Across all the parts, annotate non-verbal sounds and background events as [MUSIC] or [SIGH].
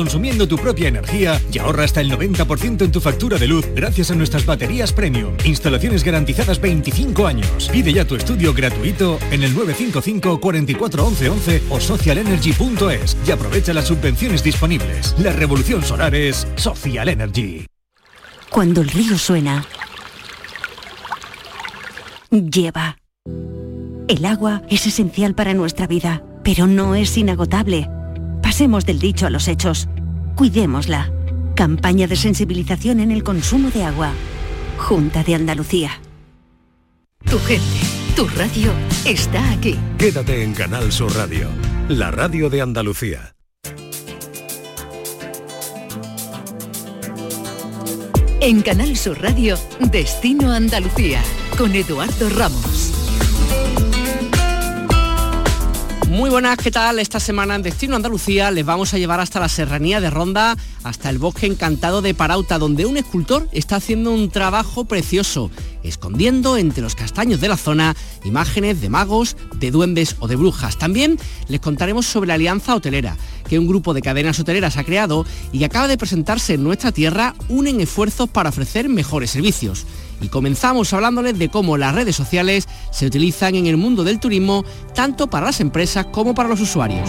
consumiendo tu propia energía y ahorra hasta el 90% en tu factura de luz gracias a nuestras baterías premium. Instalaciones garantizadas 25 años. Pide ya tu estudio gratuito en el 955 44 11 o socialenergy.es y aprovecha las subvenciones disponibles. La revolución solar es Social Energy. Cuando el río suena, lleva. El agua es esencial para nuestra vida, pero no es inagotable. Pasemos del dicho a los hechos. Cuidémosla. Campaña de sensibilización en el consumo de agua. Junta de Andalucía. Tu gente, tu radio está aquí. Quédate en Canal Sur Radio, la radio de Andalucía. En Canal Sur Radio, Destino Andalucía, con Eduardo Ramos. Muy buenas, ¿qué tal? Esta semana en Destino Andalucía les vamos a llevar hasta la serranía de Ronda, hasta el bosque encantado de Parauta, donde un escultor está haciendo un trabajo precioso, escondiendo entre los castaños de la zona imágenes de magos, de duendes o de brujas. También les contaremos sobre la Alianza Hotelera, que un grupo de cadenas hoteleras ha creado y que acaba de presentarse en nuestra tierra, unen esfuerzos para ofrecer mejores servicios y comenzamos hablándoles de cómo las redes sociales se utilizan en el mundo del turismo tanto para las empresas como para los usuarios.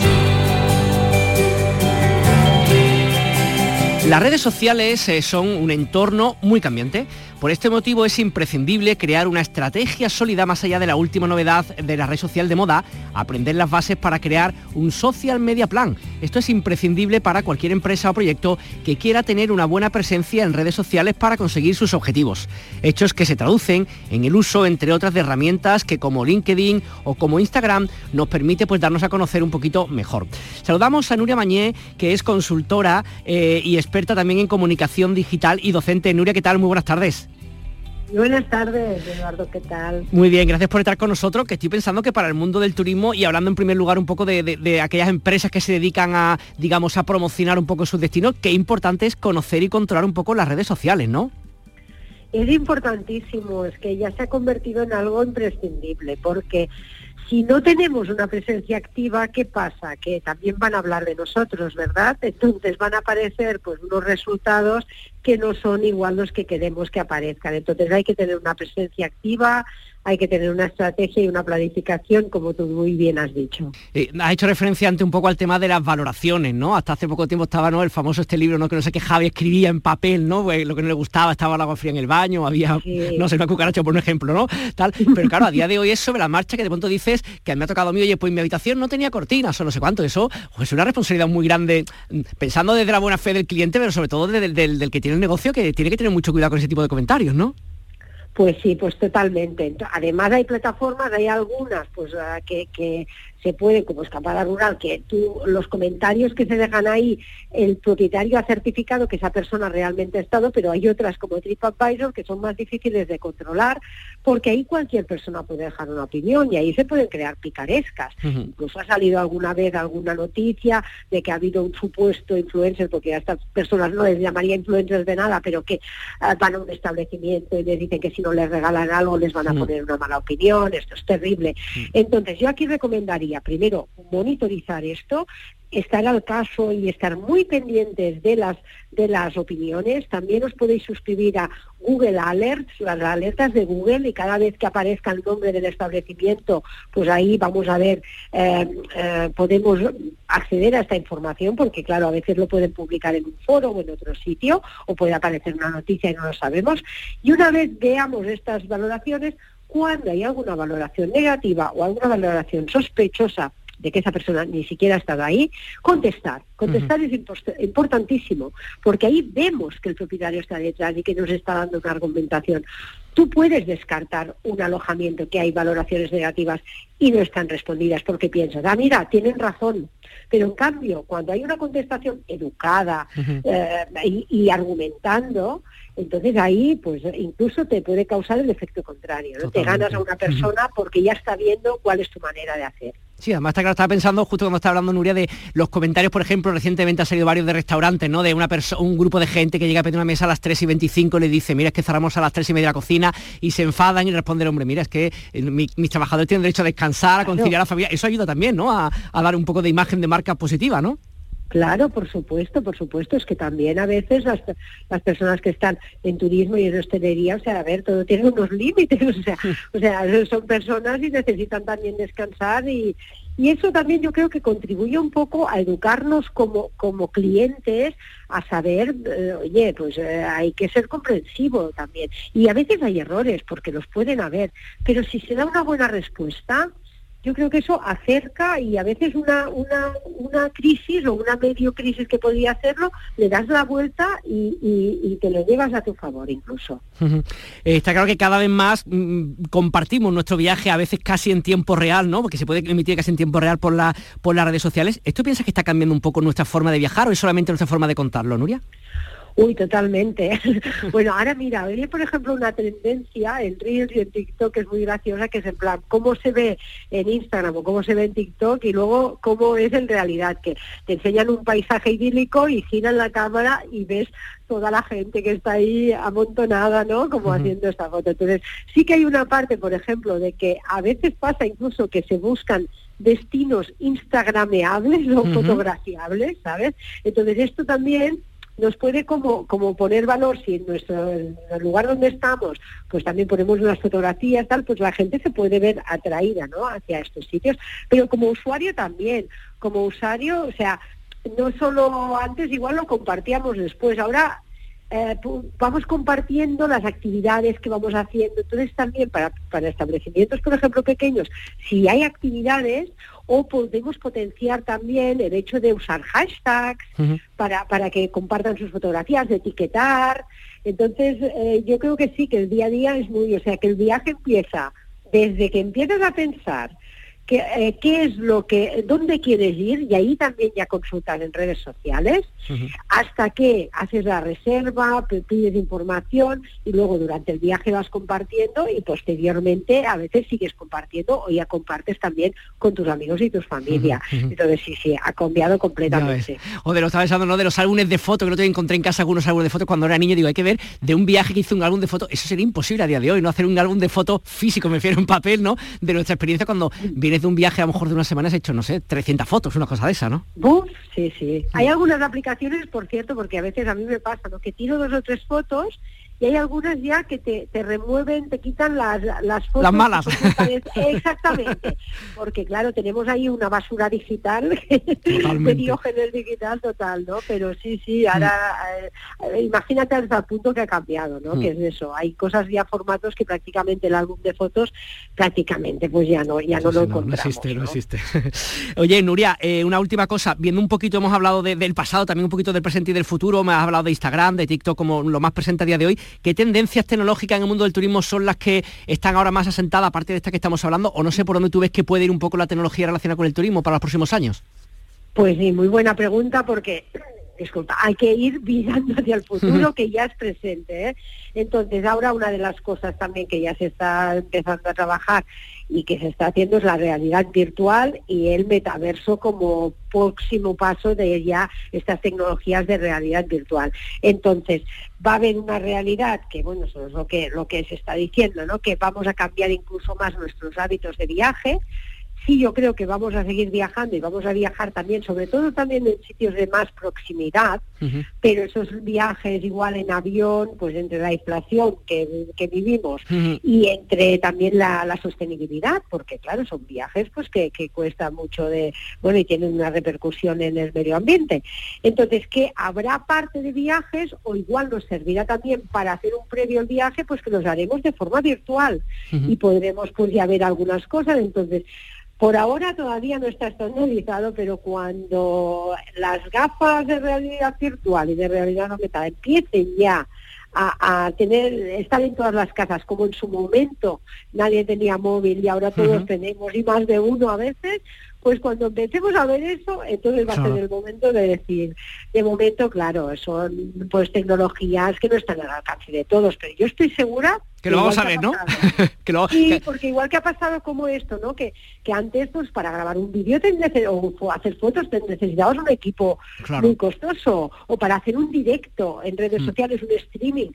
Las redes sociales eh, son un entorno muy cambiante. Por este motivo es imprescindible crear una estrategia sólida más allá de la última novedad de la red social de moda, aprender las bases para crear un social media plan. Esto es imprescindible para cualquier empresa o proyecto que quiera tener una buena presencia en redes sociales para conseguir sus objetivos. Hechos que se traducen en el uso, entre otras, de herramientas que como LinkedIn o como Instagram nos permite pues, darnos a conocer un poquito mejor. Saludamos a Nuria Mañé, que es consultora eh, y experta también en comunicación digital y docente. Nuria, ¿qué tal? Muy buenas tardes. Buenas tardes, Eduardo, ¿qué tal? Muy bien, gracias por estar con nosotros, que estoy pensando que para el mundo del turismo y hablando en primer lugar un poco de, aquellas empresas que se dedican a, digamos, a promocionar un poco sus destinos, qué importante es conocer y controlar un poco las redes sociales, ¿no? Es importantísimo, es que ya se ha convertido en algo imprescindible, porque si no tenemos una presencia activa, ¿qué pasa? Que también van a hablar de nosotros, ¿verdad? Entonces van a aparecer pues unos resultados que no son igual los que queremos que aparezcan. Entonces hay que tener una presencia activa, hay que tener una estrategia y una planificación, como tú muy bien has dicho. Eh, has hecho referencia ante un poco al tema de las valoraciones, ¿no? Hasta hace poco tiempo estaba ¿no? el famoso este libro, ¿no? Que no sé qué Javi escribía en papel, ¿no? Pues lo que no le gustaba, estaba el agua fría en el baño, había, [LAUGHS] no sé, una cucaracha por un ejemplo, ¿no? Tal. Pero claro, a día de hoy es sobre la marcha que de pronto dices que me ha tocado a mí, oye, pues mi habitación no tenía cortinas o no sé cuánto. Eso pues, es una responsabilidad muy grande, pensando desde la buena fe del cliente, pero sobre todo del, del que tiene el negocio, que tiene que tener mucho cuidado con ese tipo de comentarios, ¿no? Pues sí, pues totalmente. Además hay plataformas, hay algunas pues ah, que, que se puede, como escapada rural, que tú, los comentarios que se dejan ahí, el propietario ha certificado que esa persona realmente ha estado, pero hay otras como TripAdvisor que son más difíciles de controlar, porque ahí cualquier persona puede dejar una opinión y ahí se pueden crear picarescas. Incluso ha salido alguna vez alguna noticia de que ha habido un supuesto influencer, porque a estas personas no les llamaría influencers de nada, pero que ah, van a un establecimiento y les dicen que si no les regalan algo les van a poner una mala opinión, esto es terrible. Entonces yo aquí recomendaría primero monitorizar esto, estar al caso y estar muy pendientes de las de las opiniones. También os podéis suscribir a Google Alerts, las alertas de Google, y cada vez que aparezca el nombre del establecimiento, pues ahí vamos a ver, eh, eh, podemos acceder a esta información, porque claro, a veces lo pueden publicar en un foro o en otro sitio, o puede aparecer una noticia y no lo sabemos. Y una vez veamos estas valoraciones, cuando hay alguna valoración negativa o alguna valoración sospechosa de que esa persona ni siquiera ha estado ahí, contestar. Contestar es importantísimo, porque ahí vemos que el propietario está detrás y que nos está dando una argumentación. Tú puedes descartar un alojamiento que hay valoraciones negativas y no están respondidas porque piensas, ah, mira, tienen razón. Pero en cambio, cuando hay una contestación educada eh, y, argumentando, entonces ahí pues incluso te puede causar el efecto contrario, ¿no? Te ganas a una persona porque ya está viendo cuál es tu manera de hacer. Sí, además está claro, estaba pensando justo cuando estaba hablando Nuria de los comentarios, por ejemplo, recientemente ha salido varios de restaurantes, ¿no? De una un grupo de gente que llega a pedir una mesa a las 3 y 25 y le dice, mira, es que cerramos a las 3 y media la cocina y se enfadan y responde el hombre, mira, es que eh, mis trabajadores tienen derecho a descansar, a conciliar a la familia. Eso ayuda también, ¿no? A, a dar un poco de imagen de marca positiva, ¿no? Claro, por supuesto, por supuesto. Es que también a veces las, las personas que están en turismo y en hostelería, o sea, a ver, todo tiene unos límites, [LAUGHS] o sea, o sea, son personas y necesitan también descansar y, y eso también yo creo que contribuye un poco a educarnos como, como clientes, a saber, eh, oye, pues eh, hay que ser comprensivo también. Y a veces hay errores, porque los pueden haber, pero si se da una buena respuesta, yo creo que eso acerca y a veces una, una, crisis o una medio crisis que podría hacerlo, le das la vuelta y, y, te lo llevas a tu favor incluso. Eh, está claro que cada vez más mm, compartimos nuestro viaje a veces casi en tiempo real, ¿no? Porque se puede emitir casi en tiempo real por, la, por las redes sociales. ¿Esto piensas que está cambiando un poco nuestra forma de viajar o es solamente nuestra forma de contarlo, Nuria? Uy, totalmente. [LAUGHS] bueno, ahora mira, hoy por ejemplo una tendencia en Reels y en TikTok que es muy graciosa, que es en plan cómo se ve en Instagram o cómo se ve en TikTok y luego cómo es en realidad, que te enseñan un paisaje idílico y giran la cámara y ves toda la gente que está ahí amontonada, ¿no? Como haciendo esta foto. Entonces, sí que hay una parte, por ejemplo, de que a veces pasa incluso que se buscan destinos instagrameables o fotografiables, ¿sabes? Entonces, esto también nos puede como, como poner valor si en nuestro el lugar donde estamos pues también ponemos unas fotografías tal pues la gente se puede ver atraída no hacia estos sitios. Pero como usuario también como usuario o sea no solo antes igual lo compartíamos después ahora eh, vamos compartiendo las actividades que vamos haciendo. Entonces también para, para establecimientos, por ejemplo, pequeños, si hay actividades o podemos potenciar también el hecho de usar hashtags para, para que compartan sus fotografías, de etiquetar. Entonces, eh, yo creo que sí, que el día a día es muy, o sea, que el viaje empieza desde que empiezas a pensar eh, qué, es lo que, dónde quieres ir, y ahí también ya consultas en redes sociales, hasta que haces la reserva, pides información y luego durante el viaje vas compartiendo y posteriormente a veces sigues compartiendo o ya compartes también con tus amigos y tus familia. Entonces sí, sí, ha cambiado completamente. O de lo estaba pensando, ¿no? De los álbumes de fotos, que no te encontré en casa algunos álbumes de fotos cuando era niño, digo, hay que ver de un viaje que hizo un álbum de fotos, eso sería imposible a día de hoy, no hacer un álbum de fotos físico, me refiero en papel, ¿no? De nuestra experiencia cuando vienes de un viaje a lo mejor de unas semanas hecho, no sé, 300 fotos, una cosa de esa, ¿no? sí, sí. Hay algunas aplicaciones, por cierto, porque a veces a mí me pasa, ¿no? Que tiro dos o tres fotos y hay algunas ya que te, remueven, te quitan las, las fotos. Las malas. [LAUGHS] Exactamente, porque claro, tenemos ahí una basura digital, [LAUGHS] de diógenes digital total, ¿no? Pero sí, sí, ahora eh, imagínate hasta el punto que ha cambiado, ¿no? Que es eso, hay cosas ya, formatos que prácticamente el álbum de fotos prácticamente pues ya no, ya no lo encontramos. No existe, no, [LAUGHS] existe. Oye, Nuria, eh, una última cosa, viendo un poquito, hemos hablado del pasado, también un poquito del presente y del futuro, me has hablado de Instagram, de TikTok como lo más presente a día de hoy. ¿Qué tendencias tecnológicas en el mundo del turismo son las que están ahora más asentadas, aparte de esta que estamos hablando? O no sé por dónde tú ves que puede ir un poco la tecnología relacionada con el turismo para los próximos años. Pues sí, muy buena pregunta porque disculpa, hay que ir mirando hacia el futuro [LAUGHS] que ya es presente. ¿eh? Entonces, ahora una de las cosas también que ya se está empezando a trabajar y que se está haciendo es la realidad virtual y el metaverso como próximo paso de ya estas tecnologías de realidad virtual. Entonces, va a haber una realidad que, bueno, eso es lo que, lo que se está diciendo, ¿no? Que vamos a cambiar incluso más nuestros hábitos de viaje, sí yo creo que vamos a seguir viajando y vamos a viajar también, sobre todo también en sitios de más proximidad, pero esos viajes igual en avión, pues entre la inflación que, vivimos y entre también la, sostenibilidad, porque claro, son viajes pues que, que cuesta mucho de, bueno, y tienen una repercusión en el medio ambiente. Entonces, que habrá parte de viajes o igual nos servirá también para hacer un previo al viaje, pues que los haremos de forma virtual y podremos pues ya ver algunas cosas. Entonces, por ahora todavía no está estandarizado, pero cuando las gafas de realidad virtual y de realidad aumentada empiecen ya a, tener, estar en todas las casas, como en su momento nadie tenía móvil y ahora todos tenemos y más de uno a veces, pues cuando empecemos a ver eso, entonces va a ser el momento de decir, de momento, claro, son pues tecnologías que no están al alcance de todos, pero yo estoy segura Que lo vamos a ver, ¿no? [LAUGHS] sí, porque igual que ha pasado como esto, ¿no? Que, que antes, pues para grabar un vídeo o hacer fotos te necesitabas un equipo muy costoso, o para hacer un directo en redes mm. sociales, un streaming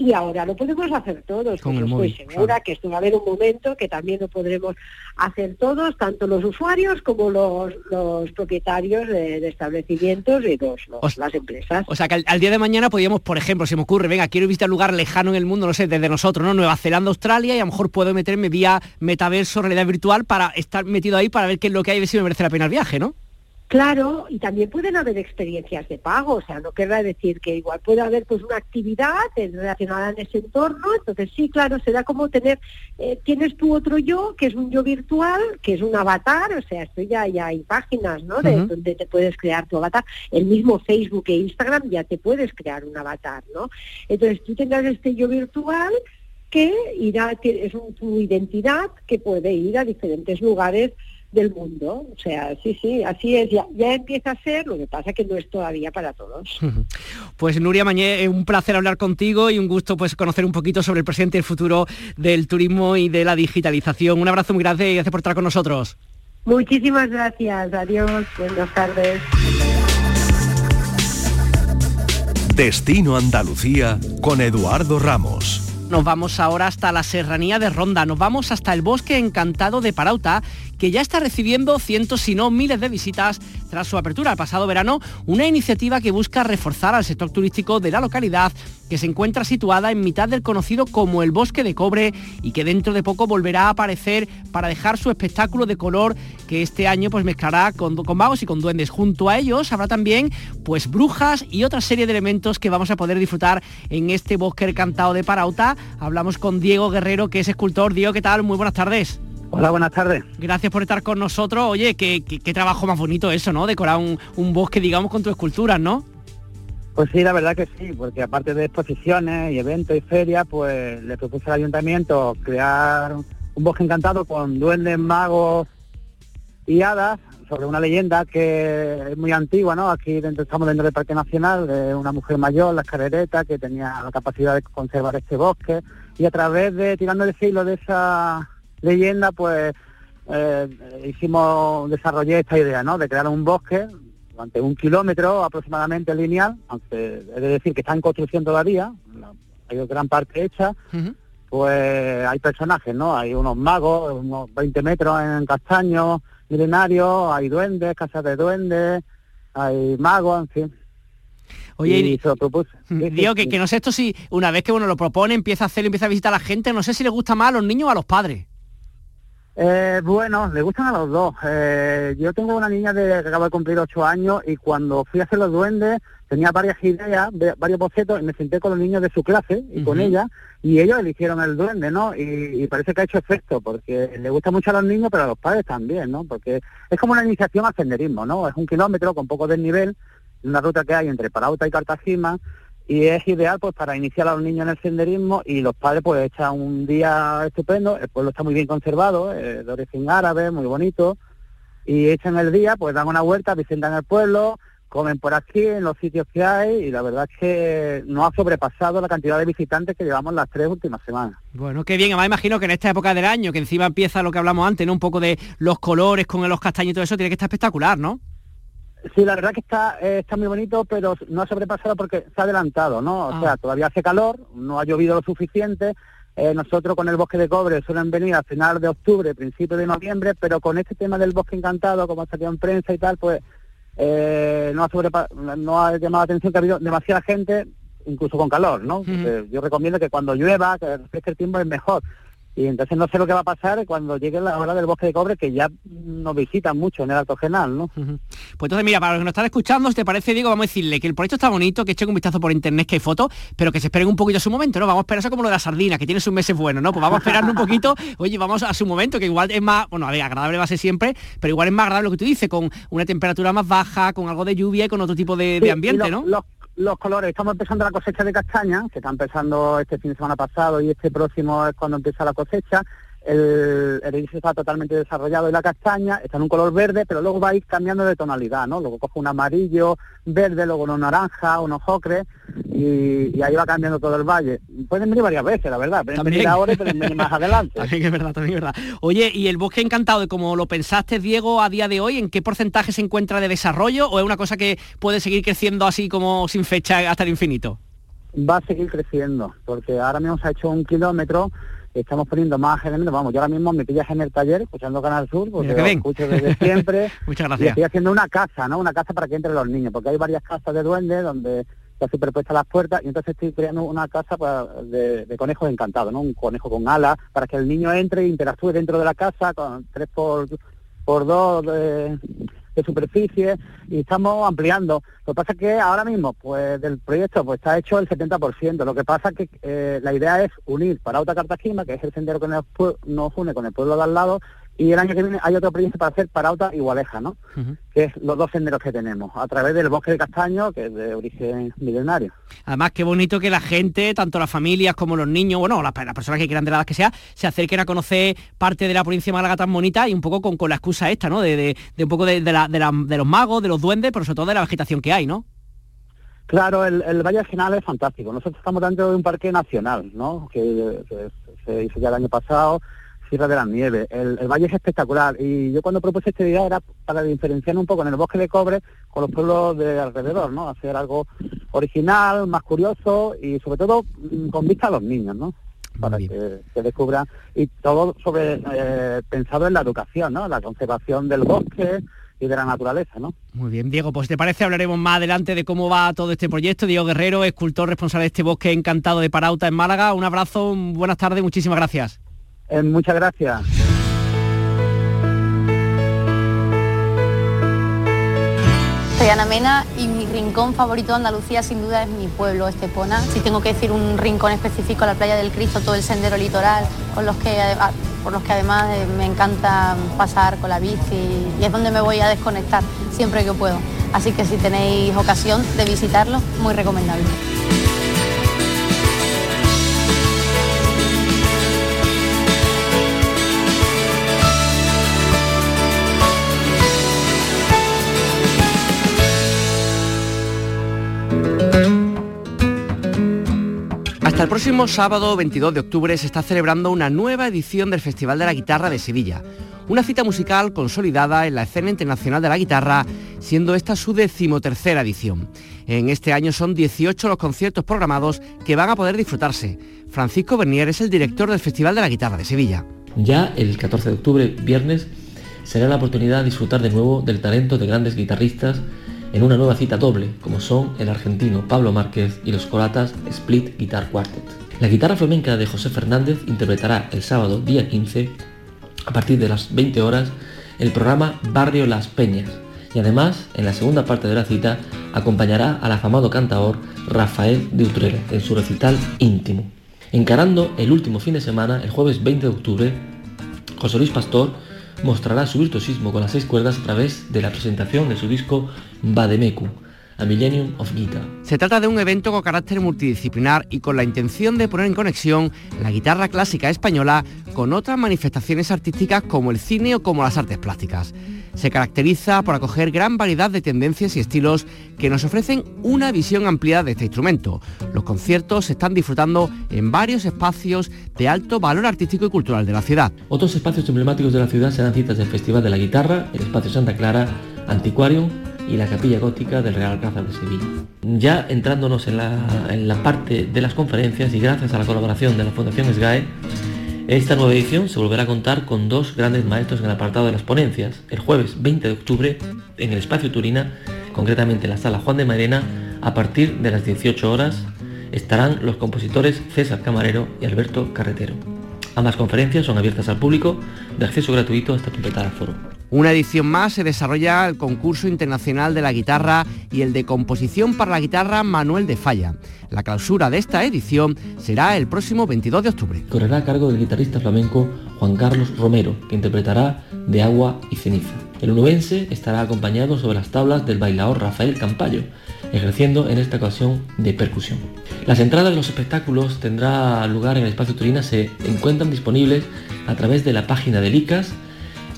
y ahora lo podemos hacer todos. Con estoy segura que esto va a haber un momento que también lo podremos hacer todos, tanto los usuarios como los, los propietarios de, establecimientos y los, las empresas. O sea que al, día de mañana podríamos, por ejemplo, se me ocurre, venga, quiero visitar un lugar lejano en el mundo, no sé, desde nosotros, ¿no? Nueva Zelanda, Australia, y a lo mejor puedo meterme vía metaverso, realidad virtual, para estar metido ahí para ver qué es lo que hay y ver si me merece la pena el viaje, ¿no? Claro, y también pueden haber experiencias de pago, o sea, no querrá decir que igual puede haber pues una actividad relacionada en ese entorno, entonces sí, claro, será como tener, eh, tienes tu otro yo, que es un yo virtual, que es un avatar, o sea, esto ya, ya hay páginas, ¿no? De donde te puedes crear tu avatar, el mismo Facebook e Instagram ya te puedes crear un avatar, ¿no? Entonces tú tendrás este yo virtual que irá, es un, tu identidad que puede ir a diferentes lugares del mundo. O sea, sí, sí, así es, ya, ya empieza a ser, lo que pasa que no es todavía para todos. [LAUGHS] Pues Nuria Mañé, un placer hablar contigo y un gusto pues conocer un poquito sobre el presente y el futuro del turismo y de la digitalización. Un abrazo muy grande y gracias por estar con nosotros. Muchísimas gracias, adiós, buenas tardes. Destino Andalucía con Eduardo Ramos. Nos vamos ahora hasta la serranía de Ronda, nos vamos hasta el bosque encantado de Parauta que ya está recibiendo cientos, si no miles de visitas tras su apertura el pasado verano, una iniciativa que busca reforzar al sector turístico de la localidad que se encuentra situada en mitad del conocido como el Bosque de Cobre y que dentro de poco volverá a aparecer para dejar su espectáculo de color que este año pues mezclará con, con magos y con duendes. Junto a ellos habrá también pues brujas y otra serie de elementos que vamos a poder disfrutar en este bosque encantado de Parauta. Hablamos con Diego Guerrero, que es escultor. Diego, ¿qué tal? Muy buenas tardes. Hola, buenas tardes. Gracias por estar con nosotros. Oye, qué, trabajo más bonito eso, ¿no? Decorar un, bosque, digamos, con tus esculturas, ¿no? Pues sí, la verdad que sí, porque aparte de exposiciones y eventos y ferias, pues le propuse al ayuntamiento crear un bosque encantado con duendes, magos y hadas sobre una leyenda que es muy antigua, ¿no? Aquí dentro, estamos dentro del Parque Nacional, de una mujer mayor, la escalereta, que tenía la capacidad de conservar este bosque y a través de, tirando el filo de esa leyenda, pues eh, hicimos, desarrollé esta idea, ¿no? De crear un bosque durante un kilómetro aproximadamente lineal, aunque es de decir que está en construcción todavía, hay gran parte hecha, pues hay personajes, ¿no? Hay unos magos, unos 20 metros en castaños milenarios, hay duendes, casas de duendes, hay magos, en fin. Oye, y se lo propuse. Digo que, que, no sé esto si una vez que uno lo propone, empieza a hacerlo, empieza a visitar a la gente, no sé si le gusta más a los niños o a los padres. Eh, bueno, le gustan a los dos. Eh, yo tengo una niña de, que acaba de cumplir ocho años y cuando fui a hacer los duendes tenía varias ideas, varios bocetos y me senté con los niños de su clase y con ella y ellos eligieron el duende, ¿no? Y, parece que ha hecho efecto porque le gusta mucho a los niños pero a los padres también, ¿no? Porque es como una iniciación al senderismo, ¿no? Es un kilómetro con poco desnivel, una ruta que hay entre Parauta y Cartagena y es ideal pues para iniciar a los niños en el senderismo y los padres pues echan un día estupendo, el pueblo está muy bien conservado, eh, de origen árabe, muy bonito, y echan el día, pues dan una vuelta, visitan el pueblo, comen por aquí en los sitios que hay y la verdad es que no ha sobrepasado la cantidad de visitantes que llevamos las tres últimas semanas. Bueno, qué bien, además imagino que en esta época del año, que encima empieza lo que hablamos antes, ¿no? Un poco de los colores con los castaños y todo eso, tiene que estar espectacular, ¿no? Sí, la verdad que está, eh, está muy bonito, pero no ha sobrepasado porque se ha adelantado, ¿no? O ah. sea, todavía hace calor, no ha llovido lo suficiente. Eh, nosotros con el bosque de cobre suelen venir a final de octubre, principio de noviembre, pero con este tema del bosque encantado, como ha salido en prensa y tal, pues eh, no, ha no ha llamado la atención que ha habido demasiada gente, incluso con calor, ¿no? Yo recomiendo que cuando llueva, que refresque el tiempo es mejor. Y entonces no sé lo que va a pasar cuando llegue la hora del bosque de cobre, que ya nos visitan mucho en el Alto Genal, ¿no? Pues entonces, mira, para los que nos están escuchando, si te parece, Diego, vamos a decirle que el proyecto está bonito, que echen un vistazo por internet, que hay fotos, pero que se esperen un poquito a su momento, ¿no? Vamos a esperar eso como lo de la sardina, que tiene sus meses buenos, ¿no? Pues vamos a esperar un poquito, oye, vamos a su momento, que igual es más, bueno, a ver, agradable va a ser siempre, pero igual es más agradable lo que tú dices, con una temperatura más baja, con algo de lluvia y con otro tipo de, ambiente, ¿no? Los colores, estamos empezando la cosecha de castaña, que está empezando este fin de semana pasado y este próximo es cuando empieza la cosecha el, el está totalmente desarrollado y la castaña está en un color verde, pero luego va a ir cambiando de tonalidad, ¿no? Luego coge un amarillo, verde, luego uno naranja, unos ocre, y, ahí va cambiando todo el valle. Pueden venir varias veces, la verdad. Pueden venir ahora y pueden venir más adelante. [LAUGHS] también es verdad, también es verdad. Oye, ¿y el bosque encantado, como lo pensaste, Diego, a día de hoy, en qué porcentaje se encuentra de desarrollo o es una cosa que puede seguir creciendo así como sin fecha hasta el infinito? Va a seguir creciendo, porque ahora mismo se ha hecho un kilómetro estamos poniendo más elementos. Vamos, yo ahora mismo me pillas en el taller escuchando Canal Sur, porque lo escucho desde siempre. [LAUGHS] Muchas gracias. Y estoy haciendo una casa, ¿no? Una casa para que entren los niños, porque hay varias casas de duendes donde está superpuesta las puertas y entonces estoy creando una casa de, de, conejos encantados, ¿no? Un conejo con alas para que el niño entre e interactúe dentro de la casa con tres por, por dos de, superficie y estamos ampliando. Lo que pasa es que ahora mismo, pues del proyecto pues está hecho el 70%. Lo que pasa es que eh, la idea es unir Parauta Cartagena, que es el sendero que nos, nos une con el pueblo de al lado, y el año que viene hay otro proyecto para hacer Parauta y Gualeja, ¿no? Que es los dos senderos que tenemos, a través del bosque de castaño, que es de origen milenario. Además, qué bonito que la gente, tanto las familias como los niños, bueno, las, personas que quieran de la edad que sea, se acerquen a conocer parte de la provincia de Málaga tan bonita y un poco con, con la excusa esta, ¿no? De, un poco de, los magos, de los duendes, pero sobre todo de la vegetación que hay, ¿no? Claro, el, Valle General es fantástico. Nosotros estamos dentro de un parque nacional, ¿no? que se hizo ya el año pasado Sierra de las Nieves. El, valle es espectacular y yo cuando propuse esta idea era para diferenciar un poco en el bosque de cobre con los pueblos de alrededor, ¿no? Hacer algo original, más curioso y sobre todo mm, con vista a los niños, ¿no? Para que, descubran y todo sobre eh, pensado en la educación, ¿no? La conservación del bosque y de la naturaleza, ¿no? Muy bien, Diego, pues te parece hablaremos más adelante de cómo va todo este proyecto. Diego Guerrero, escultor responsable de este bosque encantado de Parauta en Málaga. Un abrazo, buenas tardes, muchísimas gracias. Eh, muchas gracias. Soy Ana Mena y mi rincón favorito de Andalucía sin duda es mi pueblo, Estepona. Si tengo que decir un rincón específico, la playa del Cristo, todo el sendero litoral, por los que además eh, me encanta pasar con la bici y es donde me voy a desconectar siempre que puedo. Así que si tenéis ocasión de visitarlo, muy recomendable. Próximo sábado 22 de octubre se está celebrando una nueva edición del Festival de la Guitarra de Sevilla. Una cita musical consolidada en la escena internacional de la guitarra, siendo esta su decimotercera edición. En este año son 18 los conciertos programados que van a poder disfrutarse. Francisco Bernier es el director del Festival de la Guitarra de Sevilla. Ya el 14 de octubre, viernes, será la oportunidad de disfrutar de nuevo del talento de grandes guitarristas en una nueva cita doble, como son el argentino Pablo Márquez y los colatas Split Guitar Quartet. La guitarra flamenca de José Fernández interpretará el sábado día 15, a partir de las 20 horas, el programa Barrio Las Peñas, y además, en la segunda parte de la cita, acompañará al afamado cantador Rafael de Utrera en su recital íntimo. Encarando el último fin de semana, el jueves 20 de octubre, José Luis Pastor mostrará su virtuosismo con las seis cuerdas a través de la presentación de su disco Bademeku, A Millennium of Guitar. Se trata de un evento con carácter multidisciplinar y con la intención de poner en conexión la guitarra clásica española con otras manifestaciones artísticas como el cine o como las artes plásticas. Se caracteriza por acoger gran variedad de tendencias y estilos que nos ofrecen una visión amplia de este instrumento. Los conciertos se están disfrutando en varios espacios de alto valor artístico y cultural de la ciudad. Otros espacios emblemáticos de la ciudad serán citas del Festival de la Guitarra, el Espacio Santa Clara, Antiquarium y la Capilla Gótica del Real Alcázar de Sevilla. Ya entrándonos en la, en la parte de las conferencias y gracias a la colaboración de la Fundación SGAE, esta nueva edición se volverá a contar con dos grandes maestros en el apartado de las ponencias. El jueves 20 de octubre, en el Espacio Turina, concretamente en la sala Juan de Marena, a partir de las 18 horas, estarán los compositores César Camarero y Alberto Carretero. Ambas conferencias son abiertas al público, de acceso gratuito hasta completar el foro. Una edición más se desarrolla el concurso internacional de la guitarra y el de composición para la guitarra Manuel de Falla. La clausura de esta edición será el próximo 22 de octubre. Correrá a cargo del guitarrista flamenco Juan Carlos Romero, que interpretará De agua y ceniza. El unubense estará acompañado sobre las tablas del bailador Rafael Campayo, ejerciendo en esta ocasión de percusión. Las entradas de los espectáculos tendrá lugar en el espacio Turina se encuentran disponibles a través de la página del ICAS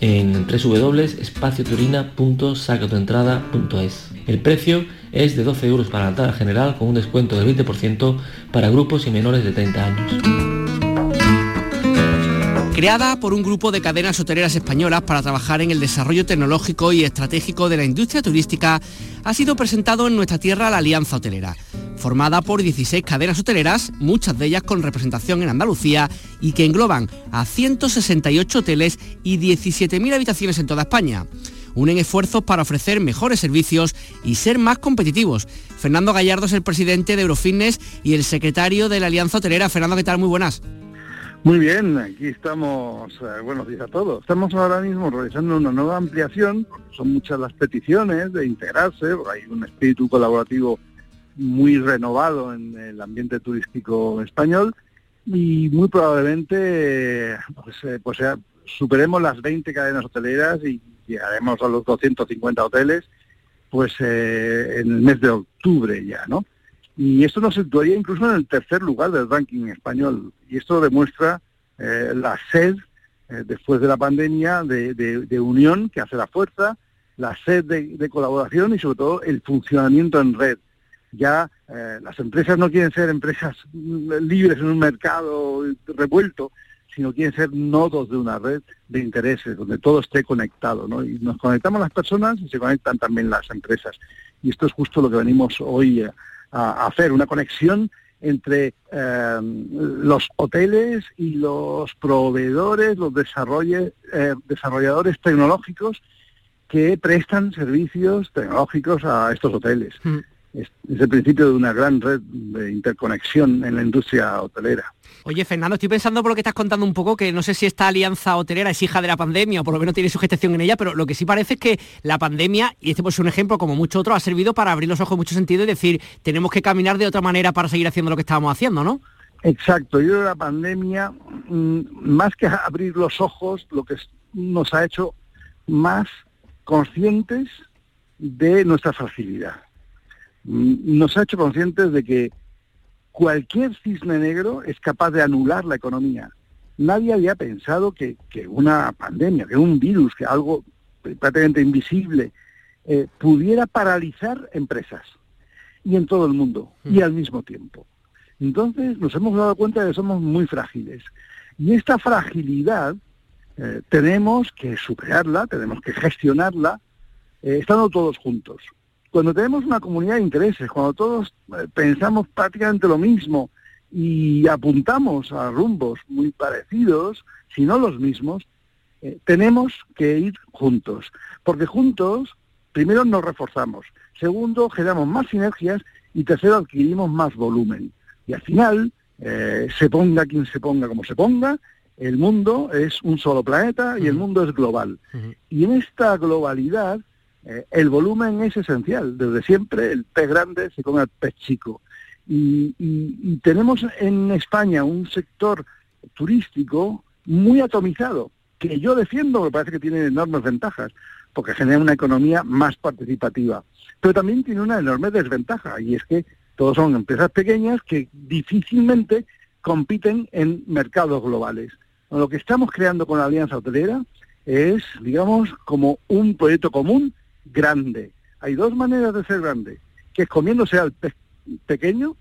en www.espacioturina.sacatoentrada.es. El precio es de 12 euros para la entrada general con un descuento del 20% para grupos y menores de 30 años. Creada por un grupo de cadenas hoteleras españolas para trabajar en el desarrollo tecnológico y estratégico de la industria turística, ha sido presentado en nuestra tierra la Alianza Hotelera. Formada por 16 cadenas hoteleras, muchas de ellas con representación en Andalucía y que engloban a 168 hoteles y 17.000 habitaciones en toda España unen esfuerzos para ofrecer mejores servicios y ser más competitivos. Fernando Gallardo es el presidente de Eurofitness y el secretario de la Alianza Hotelera. Fernando, ¿qué tal? Muy buenas. Muy bien, aquí estamos, eh, buenos días a todos. Estamos ahora mismo realizando una nueva ampliación, son muchas las peticiones de integrarse, hay un espíritu colaborativo muy renovado en el ambiente turístico español y muy probablemente pues, eh, pues superemos las 20 cadenas hoteleras y llegaremos a los 250 hoteles pues eh, en el mes de octubre ya, ¿no? Y esto nos situaría incluso en el tercer lugar del ranking español. Y esto demuestra eh, la sed, eh, después de la pandemia, de, unión que hace la fuerza, la sed de, colaboración y sobre todo el funcionamiento en red. Ya eh, las empresas no quieren ser empresas libres en un mercado revuelto, sino quieren ser nodos de una red de intereses, donde todo esté conectado. Y nos conectamos las personas y se conectan también las empresas. Y esto es justo lo que venimos hoy a hacer, una conexión entre em, los hoteles y los proveedores, los eh, desarrolladores tecnológicos que prestan servicios tecnológicos a estos hoteles. Mm. Es, el principio de una gran red de interconexión en la industria hotelera. Oye, Fernando, estoy pensando por lo que estás contando un poco, que no sé si esta alianza hotelera es hija de la pandemia o por lo menos tiene su gestación en ella, pero lo que sí parece es que la pandemia, y este puede ser un ejemplo como mucho otro, ha servido para abrir los ojos en mucho sentido y decir, tenemos que caminar de otra manera para seguir haciendo lo que estábamos haciendo, ¿no? Exacto, yo creo que la pandemia, mm, más que abrir los ojos, lo que nos ha hecho más conscientes de nuestra fragilidad. Mm, nos ha hecho conscientes de que cualquier cisne negro es capaz de anular la economía. Nadie había pensado que, una pandemia, que un virus, que algo prácticamente invisible, eh, pudiera paralizar empresas y en todo el mundo y mm. al mismo tiempo. Entonces nos hemos dado cuenta de que somos muy frágiles. Y esta fragilidad eh, tenemos que superarla, tenemos que gestionarla, eh, estando todos juntos. Cuando tenemos una comunidad de intereses, cuando todos eh, pensamos prácticamente lo mismo y apuntamos a rumbos muy parecidos, si no los mismos, eh, tenemos que ir juntos. Porque juntos, primero nos reforzamos, segundo, generamos más sinergias y tercero, adquirimos más volumen. Y al final, eh, se ponga quien se ponga como se ponga, el mundo es un solo planeta y el mundo es global. Y en esta globalidad eh, el volumen es esencial. Desde siempre el pez grande se come al pez chico. Y, tenemos en España un sector turístico muy atomizado, que yo defiendo, me parece que tiene enormes ventajas, porque genera una economía más participativa. Pero también tiene una enorme desventaja, y es que todos son empresas pequeñas que difícilmente compiten en mercados globales. Lo que estamos creando con la Alianza Hotelera es, digamos, como un proyecto común grande. Hay dos maneras de ser grande, que es comiéndose al pequeño,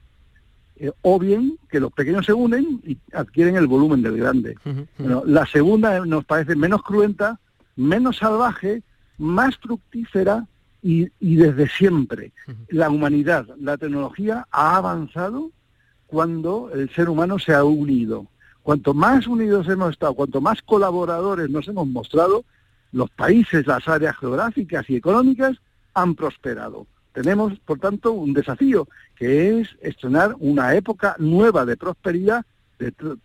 eh, o bien que los pequeños se unen y adquieren el volumen del grande. la segunda nos parece menos cruenta, menos salvaje, más fructífera y, y desde siempre. La humanidad, la tecnología ha avanzado cuando el ser humano se ha unido. Cuanto más unidos hemos estado, cuanto más colaboradores nos hemos mostrado, los países, las áreas geográficas y económicas han prosperado. Tenemos, por tanto, un desafío, que es estrenar una época nueva de prosperidad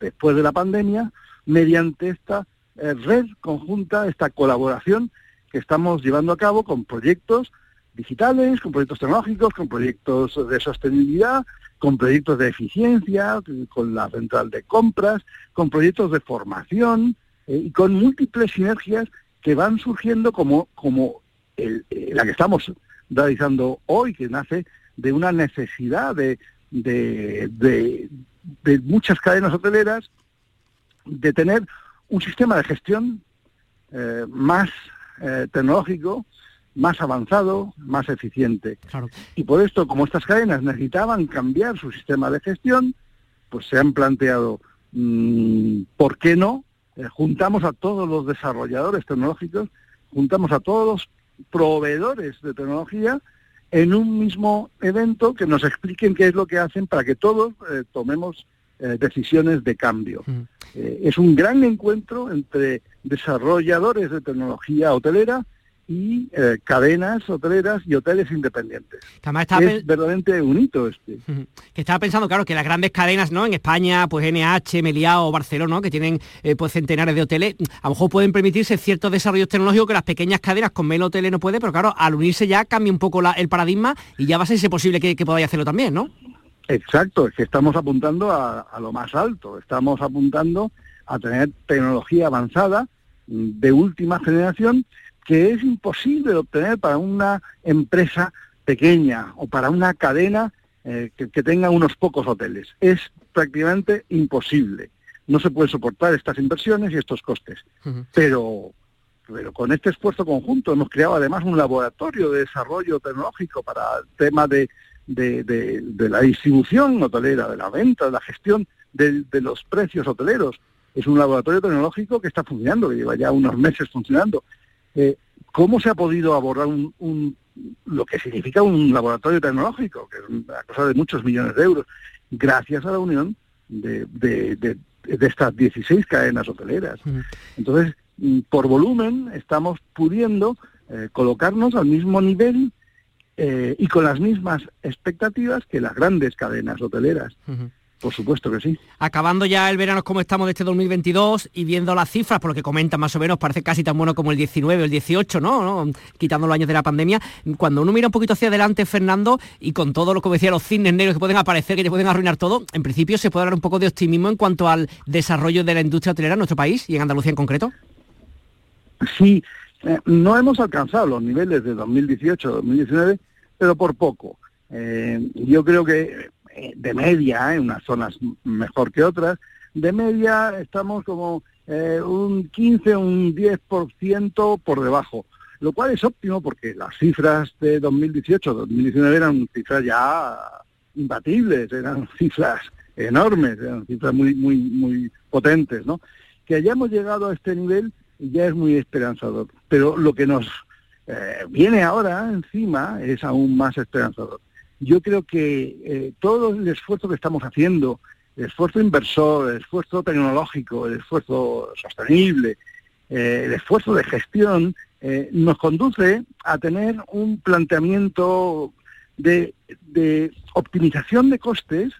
después de la pandemia, mediante esta eh, red conjunta, esta colaboración que estamos llevando a cabo con proyectos digitales, con proyectos tecnológicos, con proyectos de sostenibilidad, con proyectos de eficiencia, con la central de compras, con proyectos de formación eh, y con múltiples sinergias que van surgiendo como, como eh, la que estamos realizando hoy, que nace de una necesidad de, de, muchas cadenas hoteleras de tener un sistema de gestión eh, más eh, tecnológico más avanzado, más eficiente. Y por esto, como estas cadenas necesitaban cambiar su sistema de gestión, pues se han planteado, mm, ¿por qué no? Eh, juntamos a todos los desarrolladores tecnológicos, juntamos a todos los proveedores de tecnología en un mismo evento que nos expliquen qué es lo que hacen para que todos eh, tomemos eh, decisiones de cambio. Mm. es un gran encuentro entre desarrolladores de tecnología hotelera y eh, cadenas hoteleras y hoteles independientes. es verdaderamente un hito este. Que estaba pensando, claro, que las grandes cadenas, ¿no? En España, pues NH, Meliá o Barcelona, que tienen eh, pues centenares de hoteles, a lo mejor pueden permitirse ciertos desarrollos tecnológicos que las pequeñas cadenas con menos hoteles no pueden, pero claro, al unirse ya cambia un poco el paradigma y ya va a ser posible que, que podáis hacerlo también, ¿no? Exacto, es que estamos apuntando a, a lo más alto, estamos apuntando a tener tecnología avanzada mm, de última generación que es imposible de obtener para una empresa pequeña o para una cadena eh, que, tenga unos pocos hoteles. Es prácticamente imposible. No se puede soportar estas inversiones y estos costes. Pero pero con este esfuerzo conjunto hemos creado además un laboratorio de desarrollo tecnológico para el tema de, la distribución hotelera, de la venta, de la gestión de, los precios hoteleros. Es un laboratorio tecnológico que está funcionando, que lleva ya unos meses funcionando eh, ¿cómo se ha podido abordar un, lo que significa un laboratorio tecnológico, que es una cosa de muchos millones de euros, gracias a la unión de, estas 16 cadenas hoteleras? Entonces, mm, por volumen, estamos pudiendo eh, colocarnos al mismo nivel eh, y con las mismas expectativas que las grandes cadenas hoteleras. Por supuesto que sí. Acabando ya el verano como estamos de este 2022 y viendo las cifras, por lo que comentan más o menos, parece casi tan bueno como el 19 o el 18, ¿no? Quitando los años de la pandemia. Cuando uno mira un poquito hacia adelante, Fernando, y con todo lo que decía, los cines negros que pueden aparecer, que te pueden arruinar todo, en principio se puede dar un poco de optimismo en cuanto al desarrollo de la industria hotelera en nuestro país y en Andalucía en concreto. Sí, eh, no hemos alcanzado los niveles de 2018-2019, pero por poco. Eh, yo creo que de media, en unas zonas mejor que otras, de media estamos como eh, un 15, un 10% por debajo, lo cual es óptimo porque las cifras de 2018-2019 eran cifras ya imbatibles, eran [LAUGHS] cifras enormes, eran cifras muy, muy, muy potentes, ¿no? Que hayamos llegado a este nivel ya es muy esperanzador, pero lo que nos eh, viene ahora encima es aún más esperanzador yo creo que eh, todo el esfuerzo que estamos haciendo, el esfuerzo inversor, el esfuerzo tecnológico, el esfuerzo sostenible, eh, el esfuerzo de gestión, eh, nos conduce a tener un planteamiento de, optimización de costes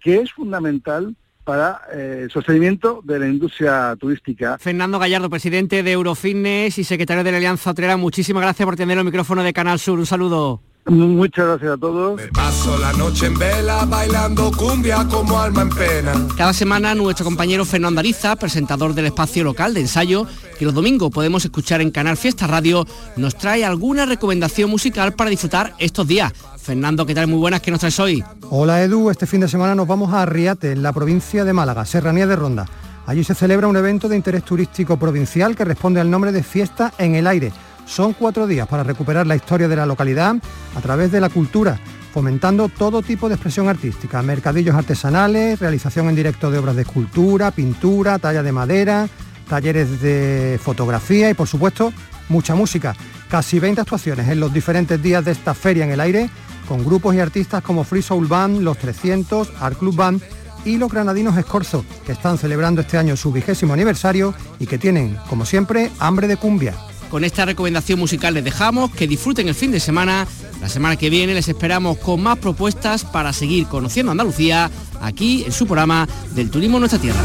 que es fundamental para el sostenimiento de la industria turística. Fernando Gallardo, presidente de Eurofitness y secretario de la Alianza Hotelera, muchísimas gracias por tener el micrófono de Canal Sur. Un saludo. Muchas gracias a todos. paso la noche en vela bailando cumbia como alma en pena. Cada semana nuestro compañero Fernando Ariza, presentador del espacio local de ensayo, que los domingos podemos escuchar en Canal Fiesta Radio, nos trae alguna recomendación musical para disfrutar estos días. Fernando, ¿qué tal? Muy buenas, ¿qué nos traes hoy? Hola Edu, este fin de semana nos vamos a Arriate, en la provincia de Málaga, Serranía de Ronda. Allí se celebra un evento de interés turístico provincial que responde al nombre de Fiesta en el Aire son cuatro días para recuperar la historia de la localidad a través de la cultura, fomentando todo tipo de expresión artística, mercadillos artesanales, realización en directo de obras de escultura, pintura, talla de madera, talleres de fotografía y por supuesto mucha música. Casi 20 actuaciones en los diferentes días de esta feria en el aire, con grupos y artistas como Free Soul Band, Los 300, Art Club Band y los granadinos Escorzo, que están celebrando este año su vigésimo aniversario y que tienen, como siempre, hambre de cumbia. Con esta recomendación musical les dejamos, que disfruten el fin de semana. La semana que viene les esperamos con más propuestas para seguir conociendo Andalucía aquí en su programa del Turismo en Nuestra Tierra.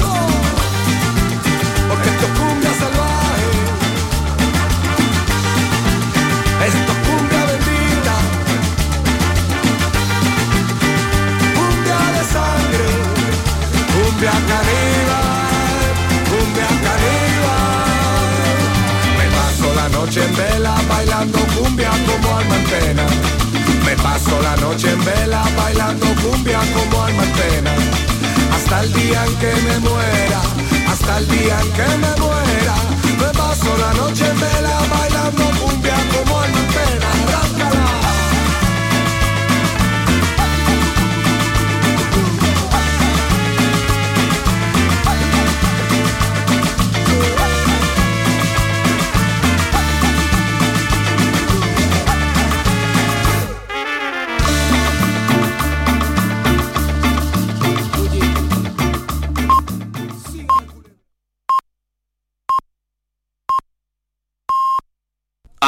Alma. Me paso la noche en vela bailando cumbia como alma en. Hasta el día en que me muera, hasta el día en que me muera. Me paso la noche en vela bailando cumbia como alma en.